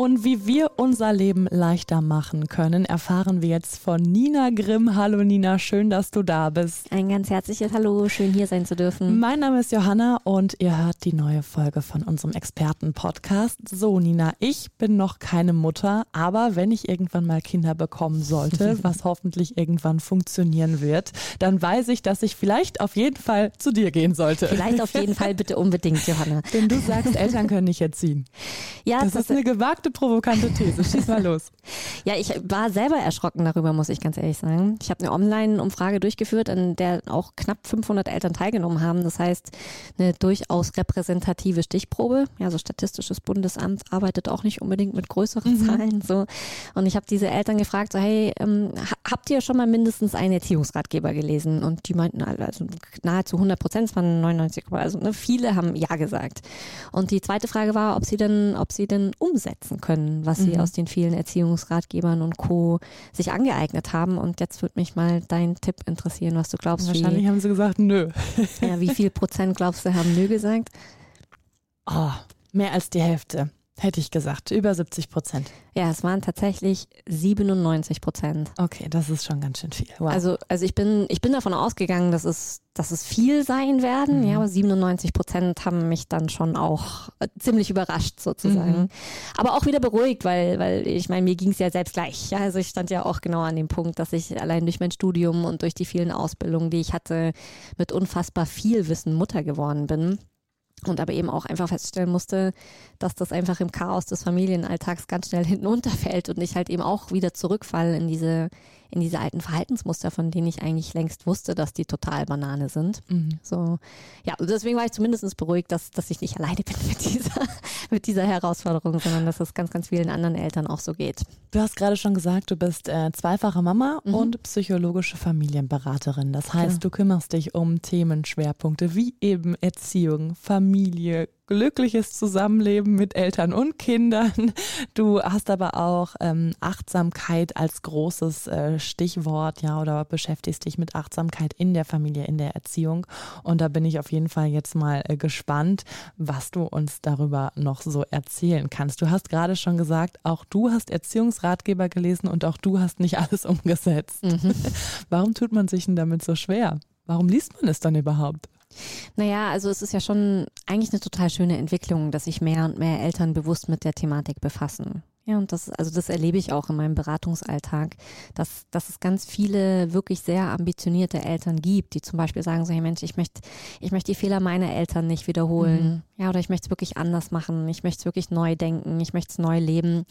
Und wie wir unser Leben leichter machen können, erfahren wir jetzt von Nina Grimm. Hallo Nina, schön, dass du da bist. Ein ganz herzliches Hallo, schön hier sein zu dürfen. Mein Name ist Johanna und ihr hört die neue Folge von unserem Experten-Podcast. So, Nina, ich bin noch keine Mutter, aber wenn ich irgendwann mal Kinder bekommen sollte, was hoffentlich irgendwann funktionieren wird, dann weiß ich, dass ich vielleicht auf jeden Fall zu dir gehen sollte. Vielleicht auf jeden Fall bitte unbedingt, Johanna. Denn du sagst, Eltern können nicht erziehen. Ja, das, das ist eine gewagte provokante These. Schieß mal los. ja, ich war selber erschrocken darüber, muss ich ganz ehrlich sagen. Ich habe eine Online-Umfrage durchgeführt, an der auch knapp 500 Eltern teilgenommen haben. Das heißt, eine durchaus repräsentative Stichprobe. Ja, so Statistisches Bundesamt arbeitet auch nicht unbedingt mit größeren mhm. Zahlen. So. Und ich habe diese Eltern gefragt, so, hey, ähm, habt ihr schon mal mindestens einen Erziehungsratgeber gelesen? Und die meinten also nahezu 100 Prozent, es waren 99, also ne, viele haben ja gesagt. Und die zweite Frage war, ob sie denn, ob sie denn umsetzen können, was sie mhm. aus den vielen Erziehungsratgebern und Co. sich angeeignet haben. Und jetzt würde mich mal dein Tipp interessieren, was du glaubst. Wahrscheinlich wie, haben sie gesagt, nö. ja, wie viel Prozent glaubst du haben nö gesagt? Oh, mehr als die Hälfte hätte ich gesagt. Über 70 Prozent. Ja, es waren tatsächlich 97 Prozent. Okay, das ist schon ganz schön viel. Wow. Also, also ich bin, ich bin davon ausgegangen, dass es, dass es viel sein werden. Mhm. Ja, aber 97 Prozent haben mich dann schon auch äh, ziemlich überrascht sozusagen. Mhm. Aber auch wieder beruhigt, weil, weil ich meine, mir ging es ja selbst gleich. Ja, also ich stand ja auch genau an dem Punkt, dass ich allein durch mein Studium und durch die vielen Ausbildungen, die ich hatte, mit unfassbar viel Wissen Mutter geworden bin und aber eben auch einfach feststellen musste, dass das einfach im Chaos des Familienalltags ganz schnell hinten unterfällt und ich halt eben auch wieder zurückfallen in diese in diese alten Verhaltensmuster, von denen ich eigentlich längst wusste, dass die total Banane sind. Mhm. So, ja, deswegen war ich zumindest beruhigt, dass, dass ich nicht alleine bin mit dieser, mit dieser Herausforderung, sondern dass es ganz, ganz vielen anderen Eltern auch so geht. Du hast gerade schon gesagt, du bist äh, zweifache Mama mhm. und psychologische Familienberaterin. Das heißt, ja. du kümmerst dich um Themenschwerpunkte wie eben Erziehung, Familie, glückliches Zusammenleben mit Eltern und Kindern. Du hast aber auch ähm, Achtsamkeit als großes äh, Stichwort, ja, oder beschäftigst dich mit Achtsamkeit in der Familie, in der Erziehung. Und da bin ich auf jeden Fall jetzt mal äh, gespannt, was du uns darüber noch so erzählen kannst. Du hast gerade schon gesagt, auch du hast Erziehungsratgeber gelesen und auch du hast nicht alles umgesetzt. Mhm. Warum tut man sich denn damit so schwer? Warum liest man es dann überhaupt? Naja, also es ist ja schon eigentlich eine total schöne Entwicklung, dass sich mehr und mehr Eltern bewusst mit der Thematik befassen. Ja, und das, also das erlebe ich auch in meinem Beratungsalltag, dass, dass es ganz viele wirklich sehr ambitionierte Eltern gibt, die zum Beispiel sagen so, hey Mensch, ich möchte, ich möchte die Fehler meiner Eltern nicht wiederholen. Mhm. Ja, oder ich möchte es wirklich anders machen. Ich möchte es wirklich neu denken. Ich möchte es neu leben.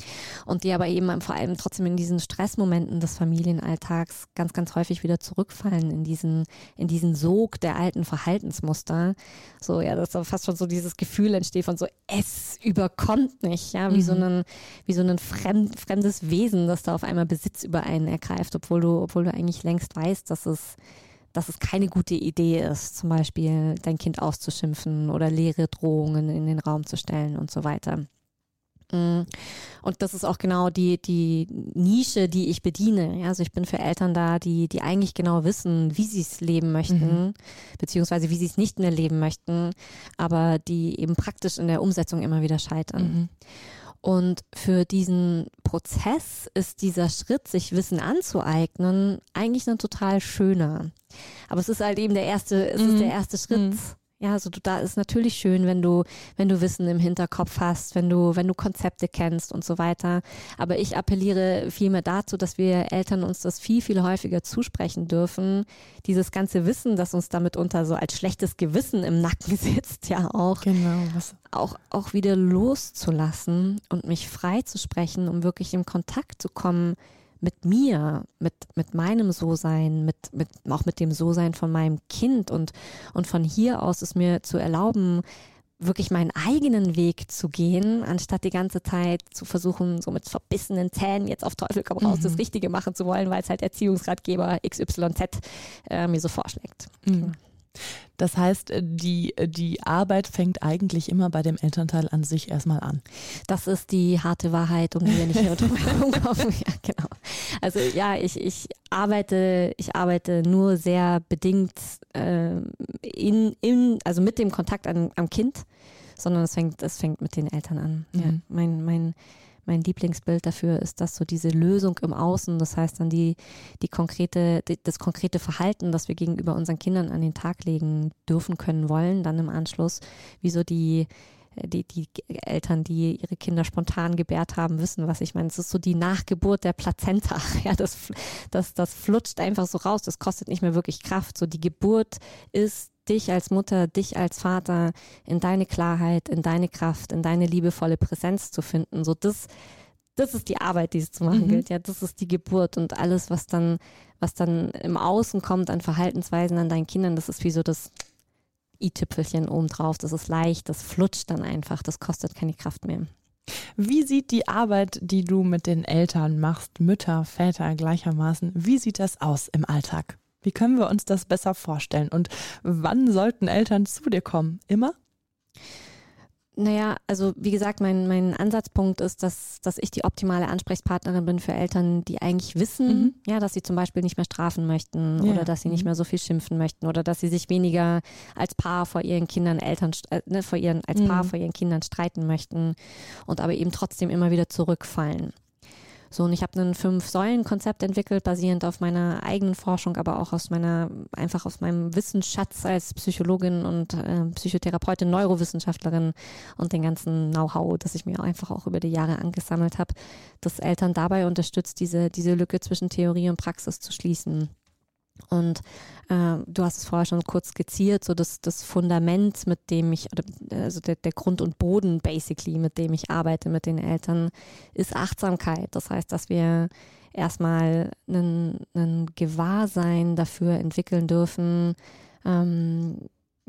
Und die aber eben vor allem trotzdem in diesen Stressmomenten des Familienalltags ganz, ganz häufig wieder zurückfallen in diesen, in diesen Sog der alten Verhaltensmuster. So, ja, dass da fast schon so dieses Gefühl entsteht von so, es überkommt nicht, ja, wie mhm. so ein, wie so ein fremd, fremdes Wesen, das da auf einmal Besitz über einen ergreift, obwohl du, obwohl du eigentlich längst weißt, dass es dass es keine gute Idee ist, zum Beispiel dein Kind auszuschimpfen oder leere Drohungen in den Raum zu stellen und so weiter. Mm. Und das ist auch genau die, die Nische, die ich bediene. Ja, also ich bin für Eltern da, die, die eigentlich genau wissen, wie sie es leben möchten, mhm. beziehungsweise wie sie es nicht mehr leben möchten, aber die eben praktisch in der Umsetzung immer wieder scheitern. Mhm. Und für diesen Prozess ist dieser Schritt, sich Wissen anzueignen, eigentlich ein total schöner. Aber es ist halt eben der erste, es mhm. ist der erste Schritt. Mhm. Ja, also du, da ist natürlich schön, wenn du, wenn du Wissen im Hinterkopf hast, wenn du, wenn du Konzepte kennst und so weiter. Aber ich appelliere vielmehr dazu, dass wir Eltern uns das viel, viel häufiger zusprechen dürfen. Dieses ganze Wissen, das uns damit unter so als schlechtes Gewissen im Nacken sitzt, ja auch. Genau. Was? Auch, auch wieder loszulassen und mich frei zu sprechen, um wirklich in Kontakt zu kommen mit mir, mit, mit meinem So-Sein, mit, mit, auch mit dem So-Sein von meinem Kind und, und von hier aus es mir zu erlauben, wirklich meinen eigenen Weg zu gehen, anstatt die ganze Zeit zu versuchen, so mit verbissenen Zähnen jetzt auf Teufel komm raus, mhm. das Richtige machen zu wollen, weil es halt Erziehungsratgeber XYZ äh, mir so vorschlägt. Mhm. Das heißt, äh, die, äh, die Arbeit fängt eigentlich immer bei dem Elternteil an sich erstmal an. Das ist die harte Wahrheit, um die wir nicht mehr drum herum kommen. Ja, genau. Also ja, ich, ich arbeite, ich arbeite nur sehr bedingt äh, in, in, also mit dem Kontakt an, am Kind, sondern es fängt, es fängt mit den Eltern an. Mhm. Ja, mein, mein mein Lieblingsbild dafür ist, dass so diese Lösung im Außen, das heißt dann die, die konkrete, die, das konkrete Verhalten, das wir gegenüber unseren Kindern an den Tag legen dürfen, können, wollen, dann im Anschluss, wie so die, die, die Eltern, die ihre Kinder spontan gebärt haben, wissen, was ich meine. Es ist so die Nachgeburt der Plazenta. Ja, das, das, das flutscht einfach so raus. Das kostet nicht mehr wirklich Kraft. So die Geburt ist dich als Mutter, dich als Vater in deine Klarheit, in deine Kraft, in deine liebevolle Präsenz zu finden. So das, das ist die Arbeit, die es zu machen mhm. gilt. Ja, das ist die Geburt und alles, was dann, was dann im Außen kommt an Verhaltensweisen an deinen Kindern, das ist wie so das i-Tüpfelchen obendrauf. Das ist leicht, das flutscht dann einfach, das kostet keine Kraft mehr. Wie sieht die Arbeit, die du mit den Eltern machst, Mütter, Väter gleichermaßen, wie sieht das aus im Alltag? Wie können wir uns das besser vorstellen? Und wann sollten Eltern zu dir kommen? Immer? Naja, also wie gesagt, mein, mein Ansatzpunkt ist, dass, dass ich die optimale Ansprechpartnerin bin für Eltern, die eigentlich wissen, mhm. ja, dass sie zum Beispiel nicht mehr strafen möchten ja. oder dass sie nicht mhm. mehr so viel schimpfen möchten oder dass sie sich weniger als Paar vor ihren Kindern, Eltern, äh, ne, vor ihren, als Paar mhm. vor ihren Kindern streiten möchten und aber eben trotzdem immer wieder zurückfallen. So, und ich habe ein Fünf-Säulen-Konzept entwickelt, basierend auf meiner eigenen Forschung, aber auch aus meiner, einfach aus meinem Wissensschatz als Psychologin und äh, Psychotherapeutin, Neurowissenschaftlerin und den ganzen Know-how, das ich mir einfach auch über die Jahre angesammelt habe, das Eltern dabei unterstützt, diese, diese Lücke zwischen Theorie und Praxis zu schließen. Und äh, du hast es vorher schon kurz skizziert, so das, das Fundament, mit dem ich, also der, der Grund und Boden basically, mit dem ich arbeite mit den Eltern, ist Achtsamkeit. Das heißt, dass wir erstmal ein, ein Gewahrsein dafür entwickeln dürfen, ähm,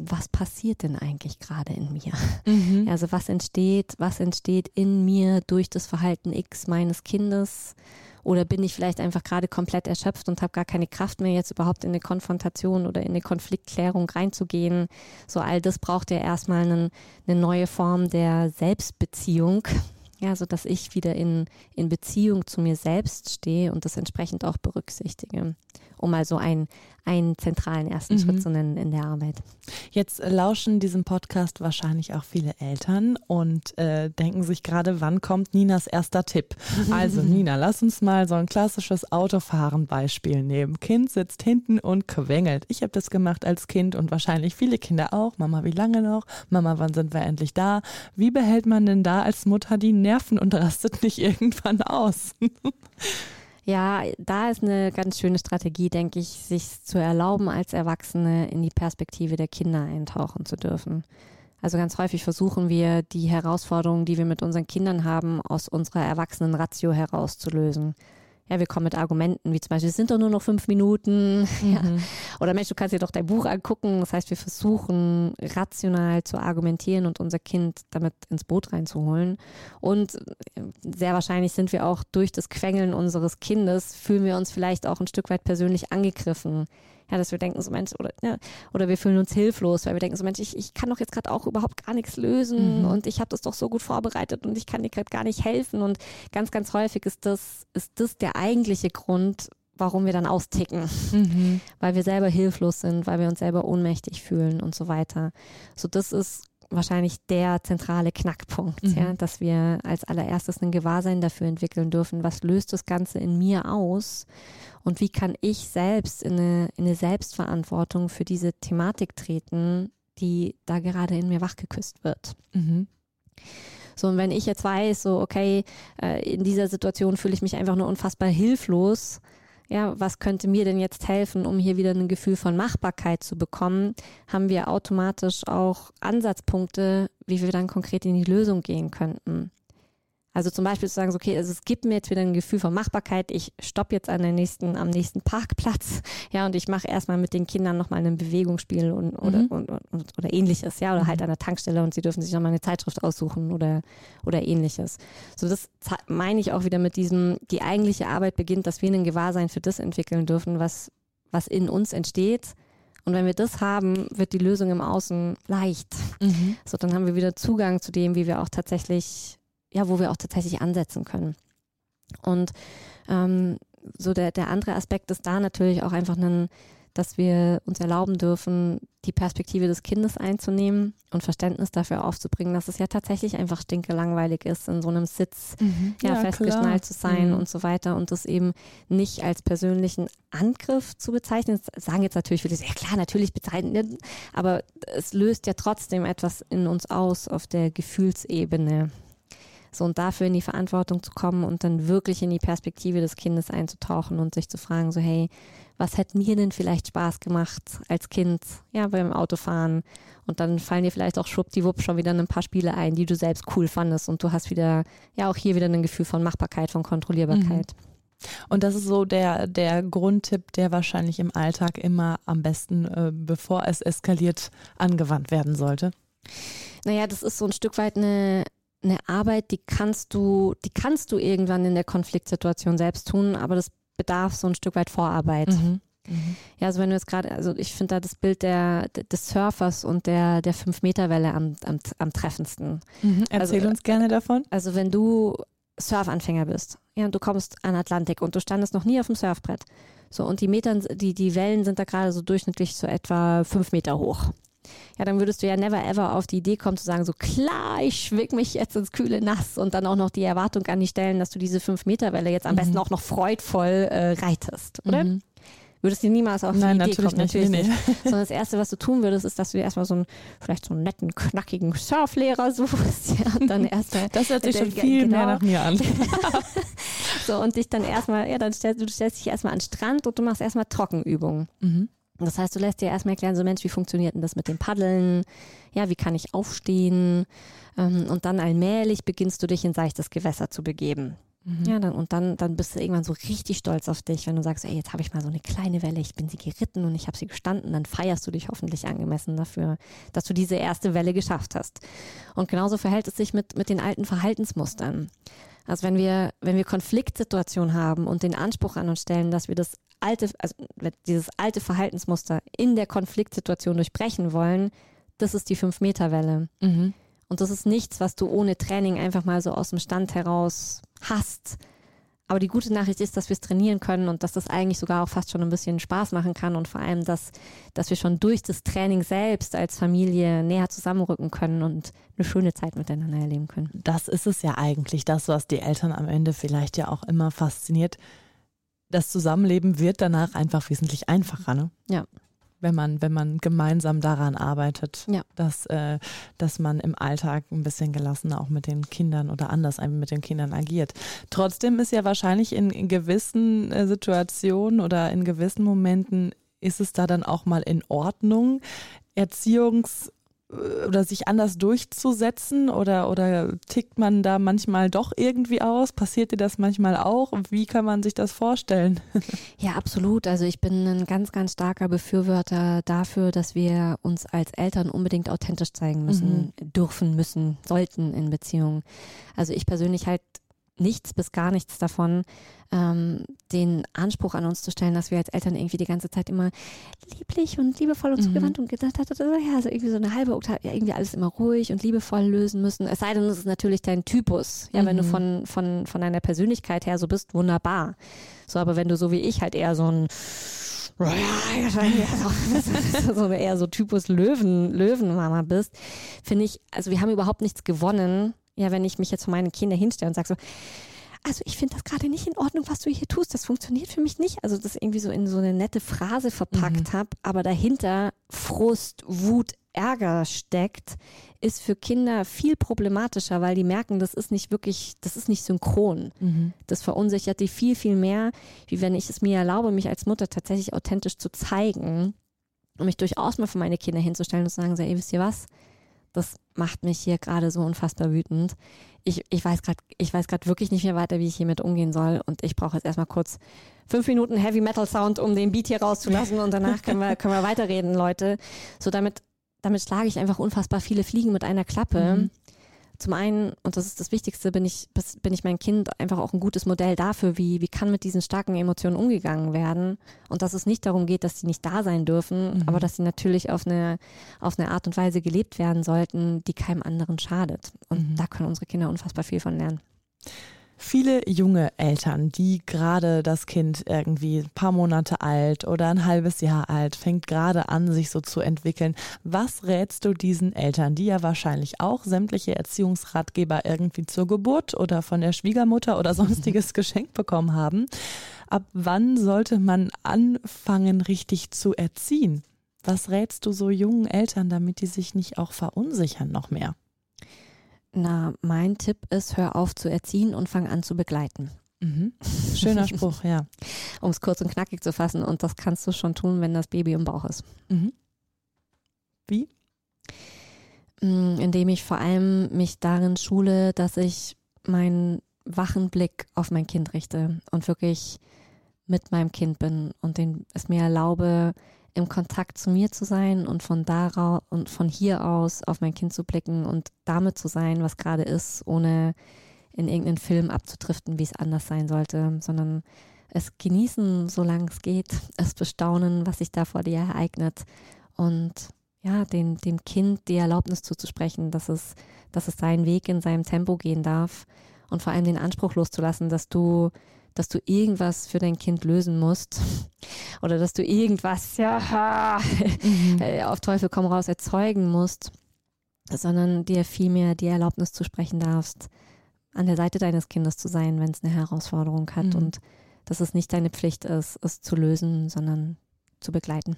was passiert denn eigentlich gerade in mir? Mhm. Also was entsteht, was entsteht in mir durch das Verhalten X meines Kindes? Oder bin ich vielleicht einfach gerade komplett erschöpft und habe gar keine Kraft mehr, jetzt überhaupt in eine Konfrontation oder in eine Konfliktklärung reinzugehen? So all das braucht ja erstmal einen, eine neue Form der Selbstbeziehung. Ja, so dass ich wieder in, in Beziehung zu mir selbst stehe und das entsprechend auch berücksichtige um mal so einen, einen zentralen ersten mhm. Schritt zu nennen in der Arbeit. Jetzt lauschen diesem Podcast wahrscheinlich auch viele Eltern und äh, denken sich gerade, wann kommt Ninas erster Tipp? Also Nina, lass uns mal so ein klassisches Autofahren-Beispiel nehmen. Kind sitzt hinten und quengelt. Ich habe das gemacht als Kind und wahrscheinlich viele Kinder auch. Mama, wie lange noch? Mama, wann sind wir endlich da? Wie behält man denn da als Mutter die Nerven und rastet nicht irgendwann aus? Ja, da ist eine ganz schöne Strategie, denke ich, sich zu erlauben, als Erwachsene in die Perspektive der Kinder eintauchen zu dürfen. Also ganz häufig versuchen wir, die Herausforderungen, die wir mit unseren Kindern haben, aus unserer erwachsenen Ratio herauszulösen ja, wir kommen mit Argumenten, wie zum Beispiel, es sind doch nur noch fünf Minuten. Mhm. Ja. Oder Mensch, du kannst dir doch dein Buch angucken. Das heißt, wir versuchen rational zu argumentieren und unser Kind damit ins Boot reinzuholen. Und äh, sehr wahrscheinlich sind wir auch durch das Quengeln unseres Kindes, fühlen wir uns vielleicht auch ein Stück weit persönlich angegriffen. Ja, dass wir denken, so Mensch, oder, ja, oder wir fühlen uns hilflos, weil wir denken, so Mensch, ich, ich kann doch jetzt gerade auch überhaupt gar nichts lösen mhm. und ich habe das doch so gut vorbereitet und ich kann dir gerade gar nicht helfen. Und ganz, ganz häufig ist das, ist das der eigentliche Grund, warum wir dann austicken, mhm. weil wir selber hilflos sind, weil wir uns selber ohnmächtig fühlen und so weiter. So, das ist wahrscheinlich der zentrale Knackpunkt, mhm. ja, dass wir als allererstes ein Gewahrsein dafür entwickeln dürfen, was löst das Ganze in mir aus und wie kann ich selbst in eine, in eine Selbstverantwortung für diese Thematik treten, die da gerade in mir wachgeküsst wird. Mhm. So, und wenn ich jetzt weiß, so, okay, äh, in dieser Situation fühle ich mich einfach nur unfassbar hilflos, ja, was könnte mir denn jetzt helfen, um hier wieder ein Gefühl von Machbarkeit zu bekommen, haben wir automatisch auch Ansatzpunkte, wie wir dann konkret in die Lösung gehen könnten. Also zum Beispiel zu sagen, okay, also es gibt mir jetzt wieder ein Gefühl von Machbarkeit, ich stoppe jetzt an der nächsten, am nächsten Parkplatz, ja, und ich mache erstmal mit den Kindern nochmal ein Bewegungsspiel und, oder, mhm. und, und, oder ähnliches, ja, oder halt mhm. an der Tankstelle und sie dürfen sich nochmal eine Zeitschrift aussuchen oder, oder ähnliches. So, das meine ich auch wieder mit diesem, die eigentliche Arbeit beginnt, dass wir ein Gewahrsein für das entwickeln dürfen, was, was in uns entsteht Und wenn wir das haben, wird die Lösung im Außen leicht. Mhm. So, dann haben wir wieder Zugang zu dem, wie wir auch tatsächlich, ja, wo wir auch tatsächlich ansetzen können. Und ähm, so der, der andere Aspekt ist da natürlich auch einfach ein, dass wir uns erlauben dürfen, die Perspektive des Kindes einzunehmen und Verständnis dafür aufzubringen, dass es ja tatsächlich einfach stinke langweilig ist, in so einem Sitz mhm. ja, ja, festgeschnallt klar. zu sein mhm. und so weiter und das eben nicht als persönlichen Angriff zu bezeichnen. Das sagen jetzt natürlich viele, ja klar, natürlich bezeichnen, aber es löst ja trotzdem etwas in uns aus auf der Gefühlsebene. So und dafür in die Verantwortung zu kommen und dann wirklich in die Perspektive des Kindes einzutauchen und sich zu fragen, so hey, was hätte mir denn vielleicht Spaß gemacht als Kind, ja, beim Autofahren. Und dann fallen dir vielleicht auch schwuppdiwupp schon wieder ein paar Spiele ein, die du selbst cool fandest. Und du hast wieder, ja, auch hier wieder ein Gefühl von Machbarkeit, von Kontrollierbarkeit. Mhm. Und das ist so der, der Grundtipp, der wahrscheinlich im Alltag immer am besten, äh, bevor es eskaliert, angewandt werden sollte. Naja, das ist so ein Stück weit eine, eine Arbeit, die kannst du, die kannst du irgendwann in der Konfliktsituation selbst tun, aber das bedarf so ein Stück weit Vorarbeit. Mhm. Mhm. Ja, also wenn du jetzt gerade, also ich finde da das Bild der, des Surfers und der, der Fünf-Meter-Welle am, am, am treffendsten. Mhm. Erzähl also, uns gerne davon. Also wenn du Surfanfänger bist, ja, und du kommst an Atlantik und du standest noch nie auf dem Surfbrett. So, und die Metern, die, die Wellen sind da gerade so durchschnittlich so etwa fünf Meter hoch ja, dann würdest du ja never ever auf die Idee kommen zu sagen, so klar, ich schwing mich jetzt ins kühle Nass und dann auch noch die Erwartung an dich stellen, dass du diese 5-Meter-Welle jetzt am mhm. besten auch noch freudvoll äh, reitest, oder? Mhm. Würdest du niemals auf Nein, die Idee natürlich kommen? Nicht, natürlich nicht. Sondern das Erste, was du tun würdest, ist, dass du dir erstmal so einen, vielleicht so einen netten, knackigen Surflehrer suchst. Ja, und dann erstmal. Das hört sich schon viel genau. mehr nach mir an. so, und dich dann erstmal, ja, dann stellst du stellst dich erstmal an den Strand und du machst erstmal Trockenübungen. Mhm. Das heißt, du lässt dir erstmal erklären, so Mensch, wie funktioniert denn das mit dem Paddeln? Ja, wie kann ich aufstehen? Ähm, und dann allmählich beginnst du dich in seichtes Gewässer zu begeben. Mhm. Ja, dann, und dann, dann bist du irgendwann so richtig stolz auf dich, wenn du sagst, ey, jetzt habe ich mal so eine kleine Welle, ich bin sie geritten und ich habe sie gestanden, dann feierst du dich hoffentlich angemessen dafür, dass du diese erste Welle geschafft hast. Und genauso verhält es sich mit, mit den alten Verhaltensmustern. Also wenn wir, wenn wir Konfliktsituationen haben und den Anspruch an uns stellen, dass wir das alte, also dieses alte Verhaltensmuster in der Konfliktsituation durchbrechen wollen, das ist die Fünf-Meter-Welle. Mhm. Und das ist nichts, was du ohne Training einfach mal so aus dem Stand heraus hast. Aber die gute Nachricht ist, dass wir es trainieren können und dass das eigentlich sogar auch fast schon ein bisschen Spaß machen kann und vor allem, dass, dass wir schon durch das Training selbst als Familie näher zusammenrücken können und eine schöne Zeit miteinander erleben können. Das ist es ja eigentlich, das, was die Eltern am Ende vielleicht ja auch immer fasziniert das Zusammenleben wird danach einfach wesentlich einfacher, ne? Ja. Wenn man, wenn man gemeinsam daran arbeitet, ja. dass, äh, dass man im Alltag ein bisschen gelassener auch mit den Kindern oder anders mit den Kindern agiert. Trotzdem ist ja wahrscheinlich in, in gewissen äh, Situationen oder in gewissen Momenten ist es da dann auch mal in Ordnung, Erziehungs- oder sich anders durchzusetzen oder, oder tickt man da manchmal doch irgendwie aus? Passiert dir das manchmal auch? Wie kann man sich das vorstellen? Ja, absolut. Also ich bin ein ganz, ganz starker Befürworter dafür, dass wir uns als Eltern unbedingt authentisch zeigen müssen, mhm. dürfen, müssen, sollten in Beziehungen. Also ich persönlich halt nichts bis gar nichts davon, ähm, den Anspruch an uns zu stellen, dass wir als Eltern irgendwie die ganze Zeit immer lieblich und liebevoll und mhm. zugewandt und gedacht hat, ja, also irgendwie so eine halbe Oktave, ja, irgendwie alles immer ruhig und liebevoll lösen müssen. Es sei denn, es ist natürlich dein Typus. Ja, mhm. wenn du mhm. von, von, von deiner Persönlichkeit her so bist, wunderbar. So, aber wenn du so wie ich halt eher so ein so eher so Typus Löwen, Löwenmama bist, finde ich, also wir haben überhaupt nichts gewonnen, ja, wenn ich mich jetzt vor meine Kinder hinstelle und sage so, also ich finde das gerade nicht in Ordnung, was du hier tust. Das funktioniert für mich nicht. Also das irgendwie so in so eine nette Phrase verpackt mhm. habe, aber dahinter Frust, Wut, Ärger steckt, ist für Kinder viel problematischer, weil die merken, das ist nicht wirklich, das ist nicht synchron. Mhm. Das verunsichert die viel, viel mehr, wie wenn ich es mir erlaube, mich als Mutter tatsächlich authentisch zu zeigen und mich durchaus mal für meine Kinder hinzustellen und zu sagen, so, ey, wisst ihr was? Das macht mich hier gerade so unfassbar wütend. Ich, ich weiß gerade, ich weiß gerade wirklich nicht mehr weiter, wie ich hiermit umgehen soll. Und ich brauche jetzt erstmal kurz fünf Minuten Heavy Metal Sound, um den Beat hier rauszulassen und danach können wir, können wir weiterreden, Leute. So damit, damit schlage ich einfach unfassbar viele Fliegen mit einer Klappe. Mhm. Zum einen, und das ist das Wichtigste, bin ich, bin ich mein Kind einfach auch ein gutes Modell dafür, wie, wie kann mit diesen starken Emotionen umgegangen werden. Und dass es nicht darum geht, dass sie nicht da sein dürfen, mhm. aber dass sie natürlich auf eine, auf eine Art und Weise gelebt werden sollten, die keinem anderen schadet. Und mhm. da können unsere Kinder unfassbar viel von lernen. Viele junge Eltern, die gerade das Kind irgendwie ein paar Monate alt oder ein halbes Jahr alt, fängt gerade an, sich so zu entwickeln. Was rätst du diesen Eltern, die ja wahrscheinlich auch sämtliche Erziehungsratgeber irgendwie zur Geburt oder von der Schwiegermutter oder sonstiges geschenkt bekommen haben? Ab wann sollte man anfangen, richtig zu erziehen? Was rätst du so jungen Eltern, damit die sich nicht auch verunsichern noch mehr? Na, mein Tipp ist, hör auf zu erziehen und fang an zu begleiten. Mhm. Schöner Spruch, ja. um es kurz und knackig zu fassen. Und das kannst du schon tun, wenn das Baby im Bauch ist. Mhm. Wie? Mm, indem ich vor allem mich darin schule, dass ich meinen wachen Blick auf mein Kind richte und wirklich mit meinem Kind bin und den, es mir erlaube, im Kontakt zu mir zu sein und von daraus und von hier aus auf mein Kind zu blicken und damit zu sein, was gerade ist, ohne in irgendeinen Film abzudriften, wie es anders sein sollte, sondern es genießen, solange es geht, es bestaunen, was sich da vor dir ereignet und ja, den, dem Kind die Erlaubnis zuzusprechen, dass es, dass es seinen Weg in seinem Tempo gehen darf und vor allem den Anspruch loszulassen, dass du dass du irgendwas für dein Kind lösen musst oder dass du irgendwas ja mhm. Äh, auf Teufel komm raus erzeugen musst, sondern dir vielmehr die Erlaubnis zu sprechen darfst, an der Seite deines Kindes zu sein, wenn es eine Herausforderung hat mhm. und dass es nicht deine Pflicht ist, es zu lösen, sondern zu begleiten.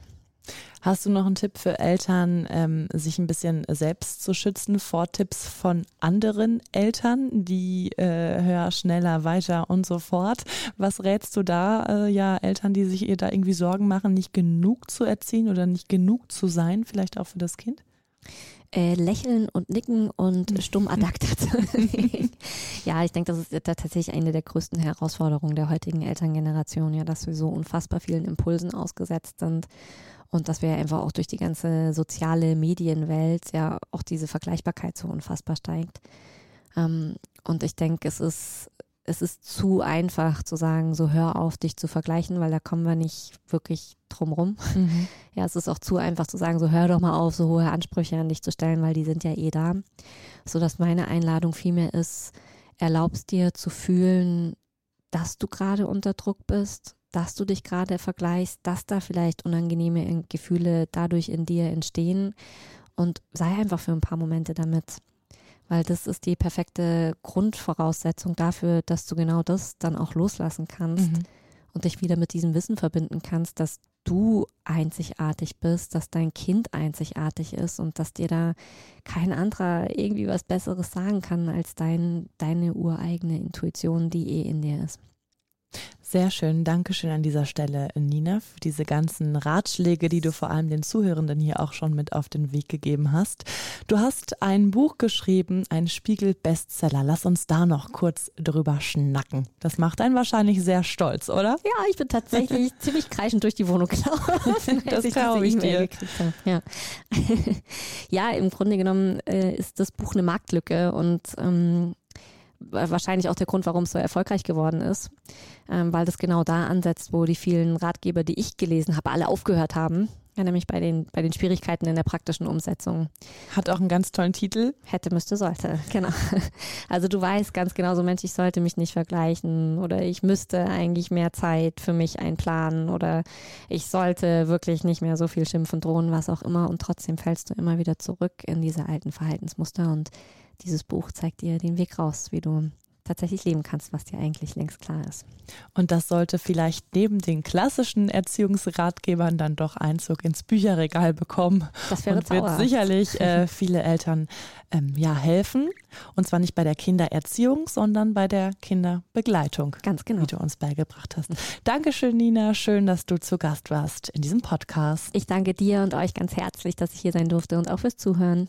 Hast du noch einen Tipp für Eltern, ähm, sich ein bisschen selbst zu schützen vor Tipps von anderen Eltern, die äh, höher, schneller, weiter und so fort? Was rätst du da, äh, ja, Eltern, die sich ihr da irgendwie Sorgen machen, nicht genug zu erziehen oder nicht genug zu sein, vielleicht auch für das Kind? Äh, lächeln und nicken und stumm adaptiert. ja, ich denke, das ist tatsächlich eine der größten Herausforderungen der heutigen Elterngeneration, ja, dass wir so unfassbar vielen Impulsen ausgesetzt sind und dass wir einfach auch durch die ganze soziale Medienwelt ja auch diese Vergleichbarkeit so unfassbar steigt. Ähm, und ich denke, es ist, es ist zu einfach zu sagen, so hör auf, dich zu vergleichen, weil da kommen wir nicht wirklich drum rum. Mhm. Ja, es ist auch zu einfach zu sagen, so hör doch mal auf, so hohe Ansprüche an dich zu stellen, weil die sind ja eh da. So dass meine Einladung vielmehr ist, erlaubst dir zu fühlen, dass du gerade unter Druck bist, dass du dich gerade vergleichst, dass da vielleicht unangenehme Gefühle dadurch in dir entstehen und sei einfach für ein paar Momente damit. Weil das ist die perfekte Grundvoraussetzung dafür, dass du genau das dann auch loslassen kannst mhm. und dich wieder mit diesem Wissen verbinden kannst, dass du einzigartig bist, dass dein Kind einzigartig ist und dass dir da kein anderer irgendwie was Besseres sagen kann als dein, deine ureigene Intuition, die eh in dir ist. Sehr schön. Dankeschön an dieser Stelle, Nina, für diese ganzen Ratschläge, die du vor allem den Zuhörenden hier auch schon mit auf den Weg gegeben hast. Du hast ein Buch geschrieben, ein Spiegel-Bestseller. Lass uns da noch kurz drüber schnacken. Das macht einen wahrscheinlich sehr stolz, oder? Ja, ich bin tatsächlich ziemlich kreischend durch die Wohnung gelaufen. das glaube ich dir. Ja. ja, im Grunde genommen äh, ist das Buch eine Marktlücke und ähm, wahrscheinlich auch der Grund, warum es so erfolgreich geworden ist, ähm, weil das genau da ansetzt, wo die vielen Ratgeber, die ich gelesen habe, alle aufgehört haben. Ja, nämlich bei den, bei den Schwierigkeiten in der praktischen Umsetzung. Hat auch einen ganz tollen Titel. Hätte, müsste, sollte. Genau. Also du weißt ganz genau so, Mensch, ich sollte mich nicht vergleichen oder ich müsste eigentlich mehr Zeit für mich einplanen oder ich sollte wirklich nicht mehr so viel schimpfen, drohen, was auch immer. Und trotzdem fällst du immer wieder zurück in diese alten Verhaltensmuster und dieses Buch zeigt dir den Weg raus, wie du tatsächlich leben kannst, was dir eigentlich längst klar ist. Und das sollte vielleicht neben den klassischen Erziehungsratgebern dann doch Einzug ins Bücherregal bekommen. Das wäre und wird sicherlich äh, viele Eltern ähm, ja helfen. Und zwar nicht bei der Kindererziehung, sondern bei der Kinderbegleitung. Ganz genau. Wie du uns beigebracht hast. Dankeschön, Nina. Schön, dass du zu Gast warst in diesem Podcast. Ich danke dir und euch ganz herzlich, dass ich hier sein durfte und auch fürs Zuhören.